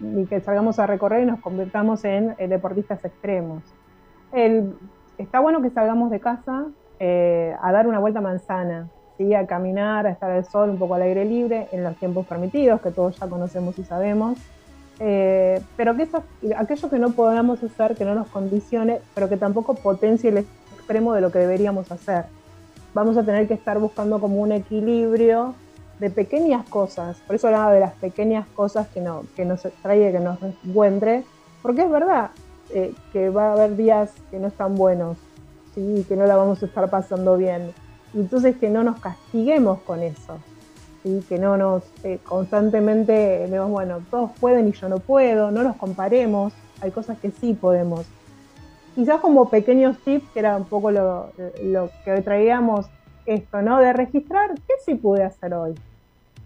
ni que salgamos a recorrer y nos convirtamos en eh, deportistas extremos. El- está bueno que salgamos de casa eh, a dar una vuelta manzana, ¿sí? a caminar, a estar al sol, un poco al aire libre, en los tiempos permitidos, que todos ya conocemos y sabemos. Eh, pero que eso, aquello que no podamos hacer, que no nos condicione, pero que tampoco potencie el extremo de lo que deberíamos hacer. Vamos a tener que estar buscando como un equilibrio de pequeñas cosas, por eso hablaba de las pequeñas cosas que, no, que nos traiga, que nos encuentre, porque es verdad eh, que va a haber días que no están buenos, ¿sí? que no la vamos a estar pasando bien. Entonces que no nos castiguemos con eso, ¿sí? que no nos eh, constantemente vemos, bueno, todos pueden y yo no puedo, no nos comparemos, hay cosas que sí podemos. Quizás como pequeños tips, que era un poco lo, lo que traíamos esto, ¿no? De registrar qué sí pude hacer hoy.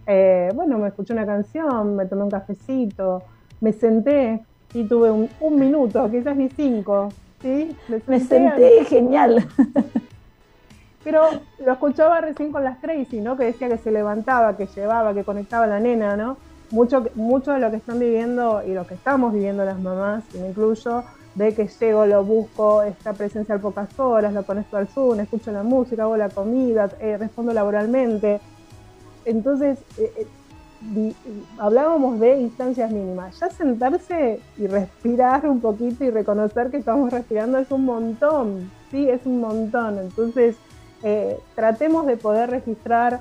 Eh, bueno, me escuché una canción, me tomé un cafecito, me senté y tuve un, un minuto, quizás ni cinco, ¿sí? Me senté genial. *laughs* Pero lo escuchaba recién con las Crazy, ¿no? Que decía que se levantaba, que llevaba, que conectaba a la nena, ¿no? Mucho, mucho de lo que están viviendo y lo que estamos viviendo las mamás, y me de que llego, lo busco, esta presencia al pocas horas, lo conecto al Zoom, escucho la música, hago la comida, eh, respondo laboralmente. Entonces, eh, eh, hablábamos de instancias mínimas. Ya sentarse y respirar un poquito y reconocer que estamos respirando es un montón, sí, es un montón. Entonces, eh, tratemos de poder registrar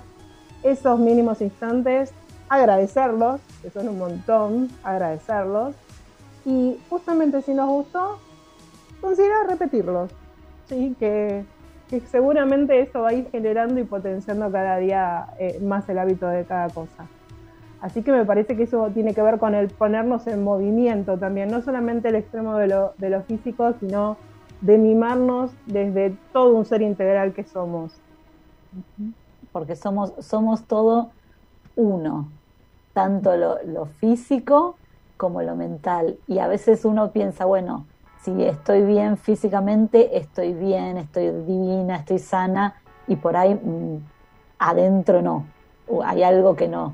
esos mínimos instantes, agradecerlos, que son un montón, agradecerlos, y justamente si nos gustó, considerar repetirlos, ¿sí? que, que seguramente eso va a ir generando y potenciando cada día eh, más el hábito de cada cosa. Así que me parece que eso tiene que ver con el ponernos en movimiento también, no solamente el extremo de lo, de lo físico, sino de mimarnos desde todo un ser integral que somos. porque somos, somos todo uno, tanto lo, lo físico como lo mental. Y a veces uno piensa, bueno, si estoy bien físicamente, estoy bien, estoy divina, estoy sana, y por ahí mm, adentro no, o hay algo que no.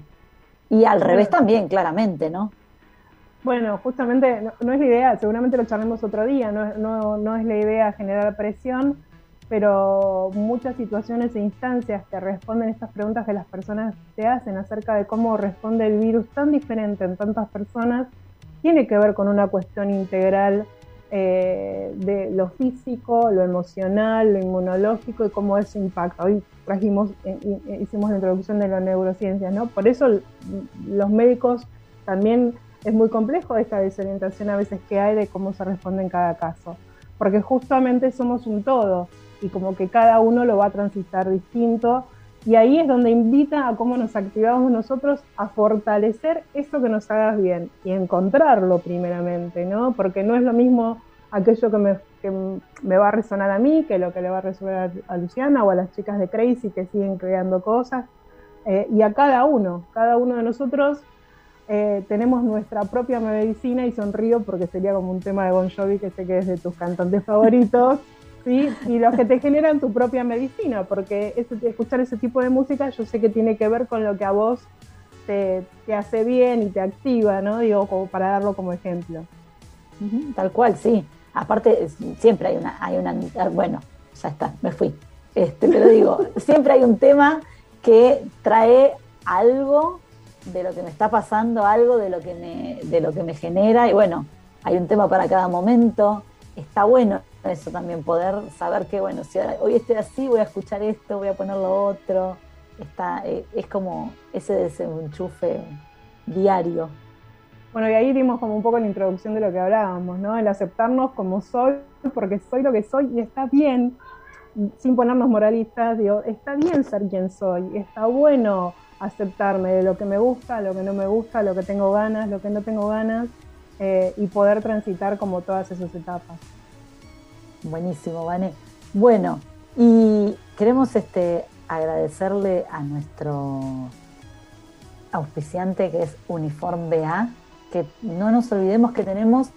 Y al revés también, claramente, ¿no? Bueno, justamente no, es la idea, seguramente lo charlemos otro día, no, no, no es la idea generar presión, pero muchas situaciones e instancias que responden estas preguntas que las personas te hacen acerca de cómo responde el virus tan diferente en tantas personas, tiene que ver con una cuestión integral eh, de lo físico, lo emocional, lo inmunológico y cómo eso impacta. Hoy trajimos, eh, eh, hicimos la introducción de la neurociencia, ¿no? Por eso los médicos también es muy complejo esta desorientación a veces que hay de cómo se responde en cada caso, porque justamente somos un todo y como que cada uno lo va a transitar distinto y ahí es donde invita a cómo nos activamos nosotros a fortalecer eso que nos haga bien y encontrarlo primeramente, ¿no? Porque no es lo mismo aquello que me, que me va a resonar a mí que lo que le va a resonar a Luciana o a las chicas de Crazy que siguen creando cosas. Eh, y a cada uno, cada uno de nosotros eh, tenemos nuestra propia medicina y sonrío porque sería como un tema de Bon Jovi que sé que es de tus cantantes favoritos, *laughs* ¿sí? Y los que te generan tu propia medicina, porque escuchar ese tipo de música yo sé que tiene que ver con lo que a vos te, te hace bien y te activa, ¿no? Digo, como para darlo como ejemplo. Tal cual, sí. Aparte, siempre hay una, hay una, ah, bueno, ya está, me fui. Este, pero digo, *laughs* siempre hay un tema que trae algo de lo que me está pasando, algo de lo que me, de lo que me genera, y bueno, hay un tema para cada momento. Está bueno eso también, poder saber que, bueno, si hoy estoy así, voy a escuchar esto, voy a poner lo otro. Está, eh, es como ese desenchufe diario. Bueno, y ahí dimos como un poco la introducción de lo que hablábamos, ¿no? El aceptarnos como soy, porque soy lo que soy y está bien, sin ponernos moralistas, digo, está bien ser quien soy, está bueno aceptarme de lo que me gusta, lo que no me gusta, lo que tengo ganas, lo que no tengo ganas, eh, y poder transitar como todas esas etapas. Buenísimo, Vane. Bueno, y queremos este, agradecerle a nuestro auspiciante que es Uniform BA, que no nos olvidemos que tenemos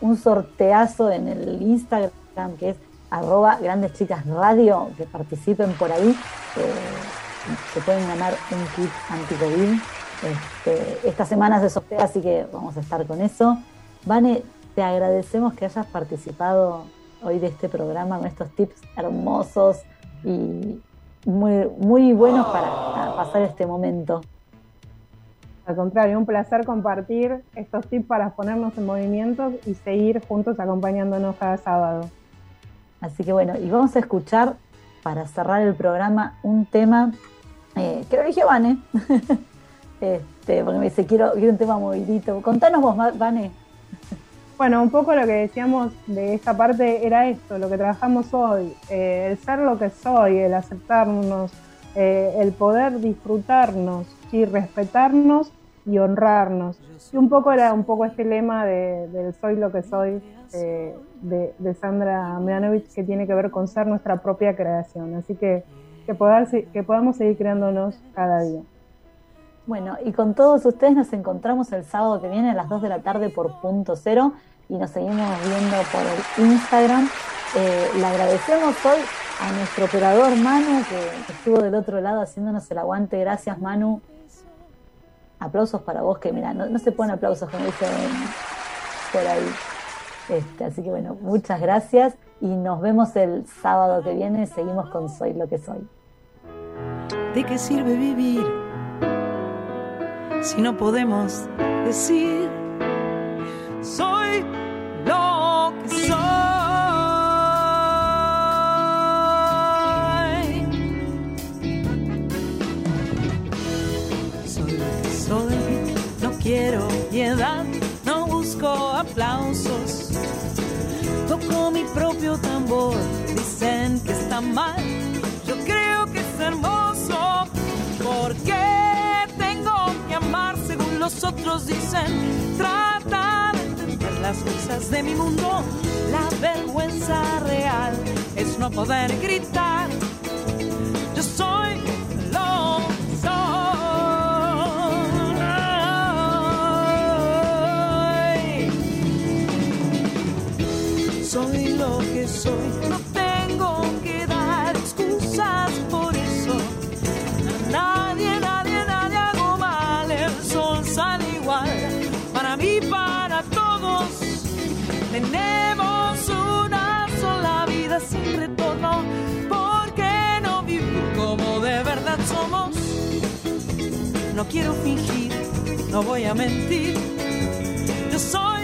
un sorteazo en el Instagram que es arroba grandes chicas radio, que participen por ahí, eh, se pueden ganar un kit anti-COVID. Este, esta semana se sortea, así que vamos a estar con eso. Vane, te agradecemos que hayas participado hoy de este programa con estos tips hermosos y muy, muy buenos para pasar este momento. Al contrario, un placer compartir estos tips para ponernos en movimiento y seguir juntos acompañándonos cada sábado. Así que bueno, y vamos a escuchar para cerrar el programa un tema eh, que lo eligió Vane. *laughs* este, porque me dice, quiero, quiero un tema movidito. Contanos vos, Vane. *laughs* Bueno, un poco lo que decíamos de esta parte era esto, lo que trabajamos hoy, eh, el ser lo que soy, el aceptarnos, eh, el poder disfrutarnos y respetarnos y honrarnos. Y un poco era un poco este lema de, del soy lo que soy eh, de, de Sandra Mianovich que tiene que ver con ser nuestra propia creación. Así que que, poder, que podamos seguir creándonos cada día. Bueno, y con todos ustedes nos encontramos el sábado que viene a las 2 de la tarde por punto cero y nos seguimos viendo por el Instagram. Eh, le agradecemos hoy a nuestro operador Manu que, estuvo del otro lado haciéndonos el aguante. Gracias Manu. Aplausos para vos que mira, no, no se ponen aplausos como dicen por ahí. Este, así que bueno, muchas gracias y nos vemos el sábado que viene. Seguimos con Soy lo que soy. ¿De qué sirve vivir si no podemos decir propio tambor, dicen que está mal, yo creo que es hermoso. Porque tengo que amar según los otros dicen? Trata de entender las cosas de mi mundo. La vergüenza real es no poder gritar. Soy. Lo que soy. No tengo que dar excusas por eso. A nadie, nadie, nadie hago mal. El sol sale igual. Para mí, para todos. Tenemos una sola vida sin retorno. ¿Por qué no vivir como de verdad somos? No quiero fingir, no voy a mentir. Yo soy